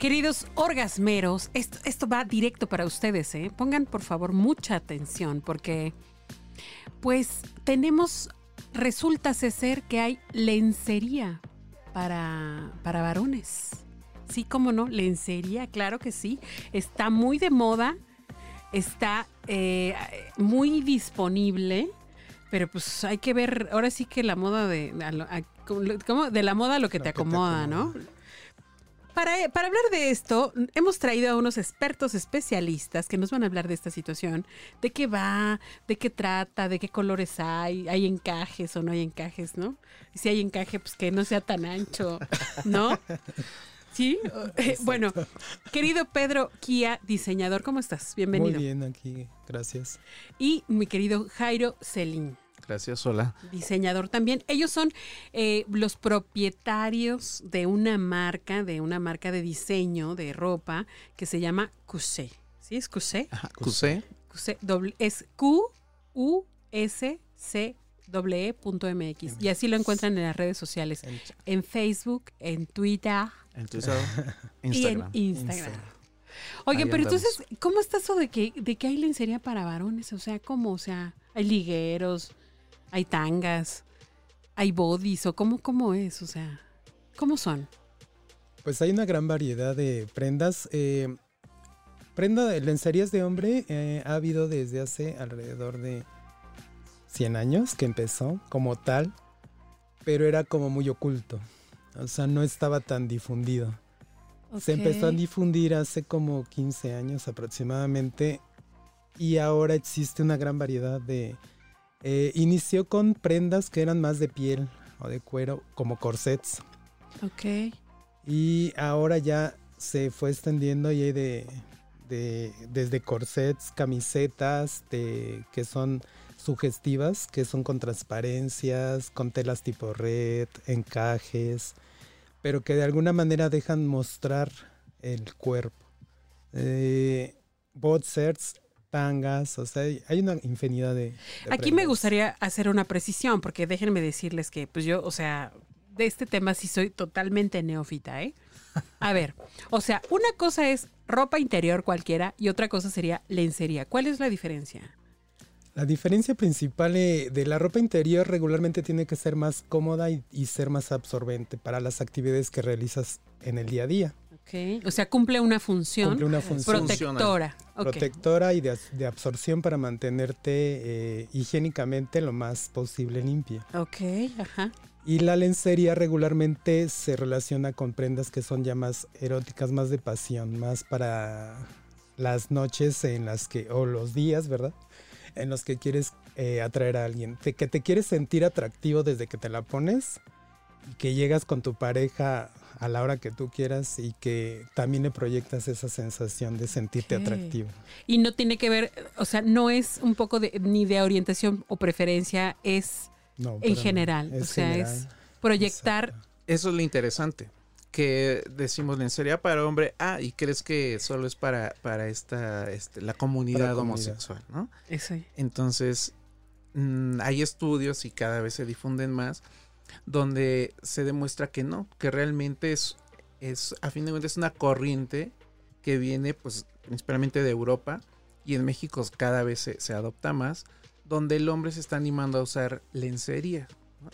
Queridos orgasmeros, esto, esto va directo para ustedes, ¿eh? Pongan por favor mucha atención porque pues tenemos, resulta ser que hay lencería para, para varones. Sí, cómo no, lencería, claro que sí. Está muy de moda, está eh, muy disponible, pero pues hay que ver, ahora sí que la moda de, de la moda lo que, te, acomoda, ¿no? Para, hablar de esto, hemos traído a unos expertos especialistas que nos van a hablar de esta situación, de qué va, de qué trata, de qué colores hay, hay encajes o no hay encajes, ¿no? Y si hay encaje, pues que no sea tan ancho, ¿no? Sí, eh, bueno, querido Pedro Kia, diseñador, ¿cómo estás? Bienvenido. Muy bien, aquí, gracias. Y mi querido Jairo Celín. Gracias, hola. Diseñador también. Ellos son eh, los propietarios de una marca, de una marca de diseño de ropa que se llama Cusé. ¿Sí? ¿Es Cusé? Cusé. es Q-U-S-C e y así lo encuentran en las redes sociales, en, Facebook, en Twitter, en Twitter y en Instagram. Oigan, pero entonces, ¿cómo está eso de que, de que hay lencería para varones? O sea, ¿cómo? O sea, hay ligueros, hay tangas, hay bodies, o cómo, cómo es, o sea, ¿cómo son? Pues hay una gran variedad de prendas. Eh, prenda de lencerías de hombre eh, ha habido desde hace alrededor de 100 años que empezó como tal, pero era como muy oculto. O sea, no estaba tan difundido. Se empezó a difundir hace como 15 años aproximadamente y ahora existe una gran variedad de eh, inició con prendas que eran más de piel o de cuero, como corsets. Ok. Y ahora ya se fue extendiendo y hay de, desde corsets, camisetas de, que son sugestivas, que son con transparencias, con telas tipo red, encajes, pero que de alguna manera dejan mostrar el cuerpo. Eh, tangas, o sea, hay una infinidad de... Aquí me gustaría hacer una precisión, porque déjenme decirles que, pues yo, o sea, de este tema sí soy totalmente neófita, ¿eh? A ver, o sea, una cosa es ropa interior cualquiera y otra cosa sería lencería. ¿Cuál es la diferencia? La diferencia principal eh, de la ropa interior regularmente tiene que ser más cómoda y, ser más absorbente para las actividades que realizas en el día a día. Ok, o sea, cumple una función, cumple una función protectora. Protectora y de, absorción para mantenerte eh, higiénicamente lo más posible limpia. Ok, ajá. Y la lencería regularmente se relaciona con prendas que son ya más eróticas, más de pasión, más para las noches en las que, o los días, ¿verdad? en los que quieres eh, atraer a alguien, que te quieres sentir atractivo desde que te la pones y que llegas con tu pareja a la hora que tú quieras y que también le proyectas esa sensación de sentirte atractivo. Y no tiene que ver, o sea, no es un poco de, ni de orientación o preferencia, es en general, o sea, es proyectar. Eso es lo interesante que decimos lencería para hombre, ah, y crees que solo es para, para esta, este, la comunidad homosexual, ¿no? Eso. Entonces, mm, hay estudios y cada vez se difunden más donde se demuestra que no, que realmente es, es a fin de cuentas, es una corriente que viene, pues, principalmente de Europa y en México cada vez se, se adopta más, donde el hombre se está animando a usar lencería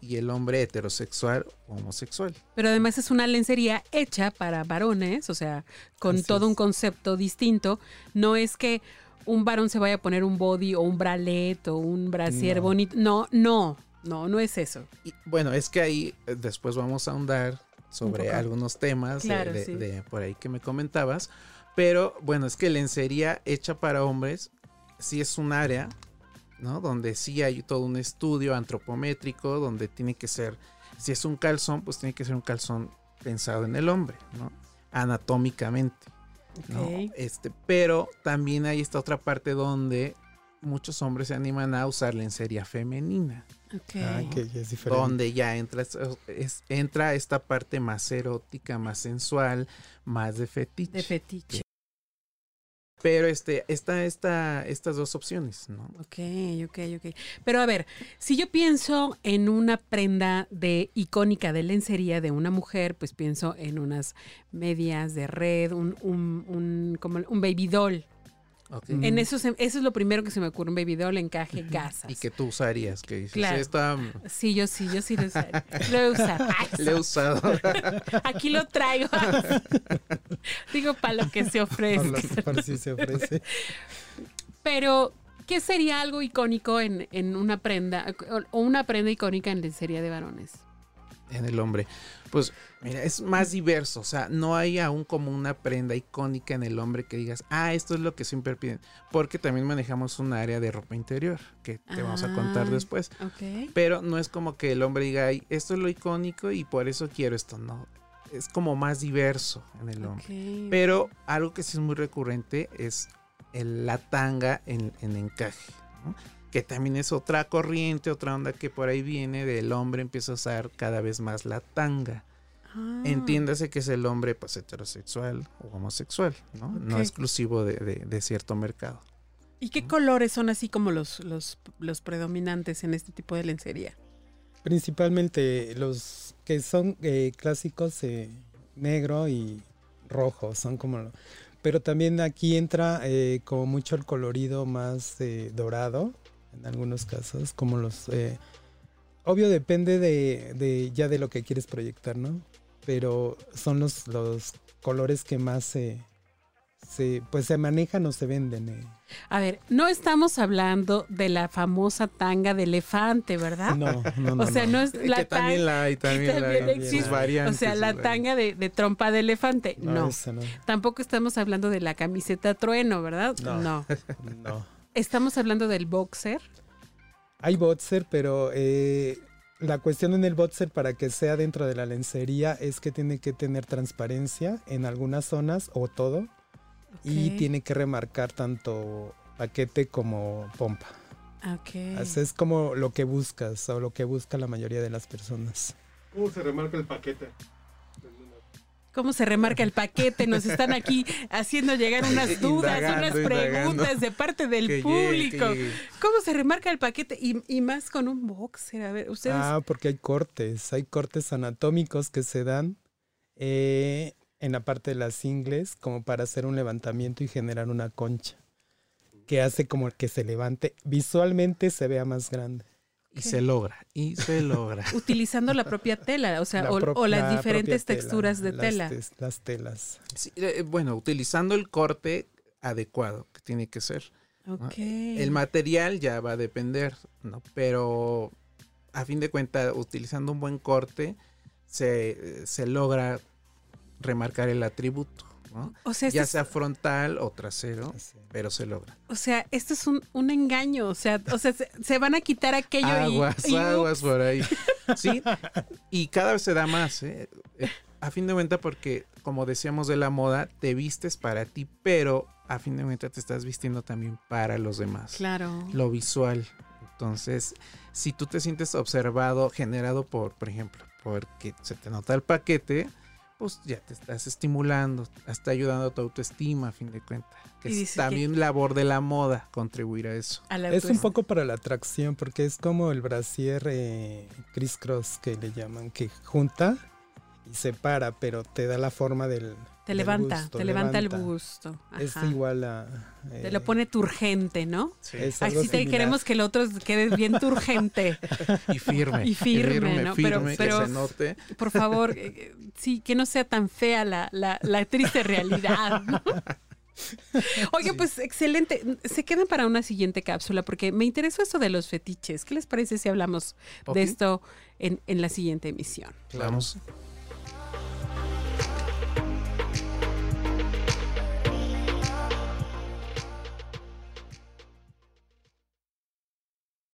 y el hombre heterosexual o homosexual. Pero además es una lencería hecha para varones, o sea, con todo un concepto distinto. No es que un varón se vaya a poner un body o un bralet o un brasier bonito. No, no, no, no es eso. Y, bueno, es que ahí eh, después vamos a ahondar sobre algunos temas de, por ahí que me comentabas. Pero bueno, es que lencería hecha para hombres sí es un área ¿no? Donde sí hay todo un estudio antropométrico, donde tiene que ser, si es un calzón, pues tiene que ser un calzón pensado en el hombre, ¿no? Anatómicamente. ¿no? Este, pero también hay esta otra parte donde muchos hombres se animan a usar lencería femenina, Ok. Ah, que ya es diferente. donde ya entra, es- es- entra esta parte más erótica, más sensual, más de fetiche. De fetiche. pero este, está esta, estas dos opciones, ¿no? Ok, ok, ok. Pero a ver, si yo pienso en una prenda de icónica de lencería de una mujer, pues pienso en unas medias de red, un, un, un, como un baby doll. Ok. Mm. En eso, se- eso es lo primero que se me ocurre, un baby doll, encaje, gasas. Y que tú usarías, que dices, Claro. esta Sí, yo sí, yo sí lo usaría. Lo he usado. Ay, le he usado. Aquí lo traigo. Digo, para lo que se Por, ofrezca. los- por si se ofrece. Pero, ¿qué sería algo icónico en, en una prenda o- o una prenda icónica en lencería de varones? En el hombre. Pues mira, es más diverso, o sea, no hay aún como una prenda icónica en el hombre que digas, ah, esto es lo que siempre piden, porque también manejamos un área de ropa interior, que te vamos a contar Ah. después, pero no es como que el hombre diga, "Ay, esto es lo icónico y por eso quiero esto, no, es como más diverso en el hombre. Pero algo que sí es muy recurrente es el- la tanga en, en encaje, ¿no? Que también es otra corriente, otra onda que por ahí viene del hombre empieza a usar cada vez más la tanga. Ah. Entiéndase que es el hombre pues heterosexual o homosexual, ¿no? No exclusivo de, de- de cierto mercado. ¿Y qué colores son así como los, los, los predominantes en este tipo de lencería? Principalmente los que son eh, clásicos eh, negro y rojo, son como... Pero también aquí entra eh, como mucho el colorido más eh, dorado, en algunos casos, como los... eh, obvio depende de, de ya de lo que quieres proyectar, ¿no? Pero son los, los colores que más se, se, pues se manejan o se venden. eh. A ver, no estamos hablando de la famosa tanga de elefante, ¿verdad? No, no, no. o sea, no, es Que la también tanga. la hay, también, la también hay. existe. Sus variantes, O sea, la tanga de, de trompa de elefante. No. esa no. Tampoco estamos hablando de la camiseta trueno, ¿verdad? No. no. no. Estamos hablando del boxer. Hay boxer, pero eh, la cuestión en el boxer para que sea dentro de la lencería es que tiene que tener transparencia en algunas zonas o todo y tiene que remarcar tanto paquete como pompa. Ok. Así es como lo que buscas o lo que busca la mayoría de las personas. ¿Cómo se remarca el paquete? ¿Cómo se remarca el paquete? Nos están aquí haciendo llegar unas dudas, Indagando, unas preguntas de parte del Que público. llegue. ¿Cómo se remarca el paquete? Y, y más con un boxer. A ver, ustedes. Ah, porque hay cortes, hay cortes anatómicos que se dan eh, en la parte de las ingles como para hacer un levantamiento y generar una concha que hace como que se levante, visualmente se vea más grande. Y se logra, y se logra. Utilizando la propia tela, o sea, La o, las la diferentes tela, texturas de las tela. las telas. Sí, eh, bueno, utilizando el corte adecuado que tiene que ser. Ok. El material ya va a depender, ¿no? Pero a fin de cuentas, utilizando un buen corte, se, se logra remarcar el atributo, ¿no? o sea, Ya es- sea frontal o trasero, pero se logra. o sea, esto es un, un engaño. O sea, o sea se, se van a quitar aquello y- Aguas, y, aguas ups. por ahí. Sí, y cada vez se da más, ¿eh? Eh, A fin de cuentas, porque como decíamos de la moda, te vistes para ti, pero a fin de cuentas te estás vistiendo también para los demás. Claro. Lo visual. Entonces, si tú te sientes observado, generado por, por ejemplo, porque se te nota el paquete, pues ya te estás estimulando, está ayudando a tu autoestima, a fin de cuentas. Que Y es dice que- también labor de la moda contribuir a eso. A Es un poco para la atracción porque es como el brasier eh, que le llaman, que junta separa, pero te da la forma del... Te del levanta, busto, te levanta, el busto. Es Ajá. igual a... Te eh, lo pone turgente, ¿no? es algo Así te queremos que el otro quede bien turgente. Y firme. Y firme, ¿no? Pero- firme, pero- que se note. Por favor, eh, sí, que no sea tan fea la, la, la triste realidad. ¿no? Oye, pues excelente. Se quedan para una siguiente cápsula porque me interesó esto de los fetiches. ¿Qué les parece si hablamos de esto en, en la siguiente emisión? Vamos.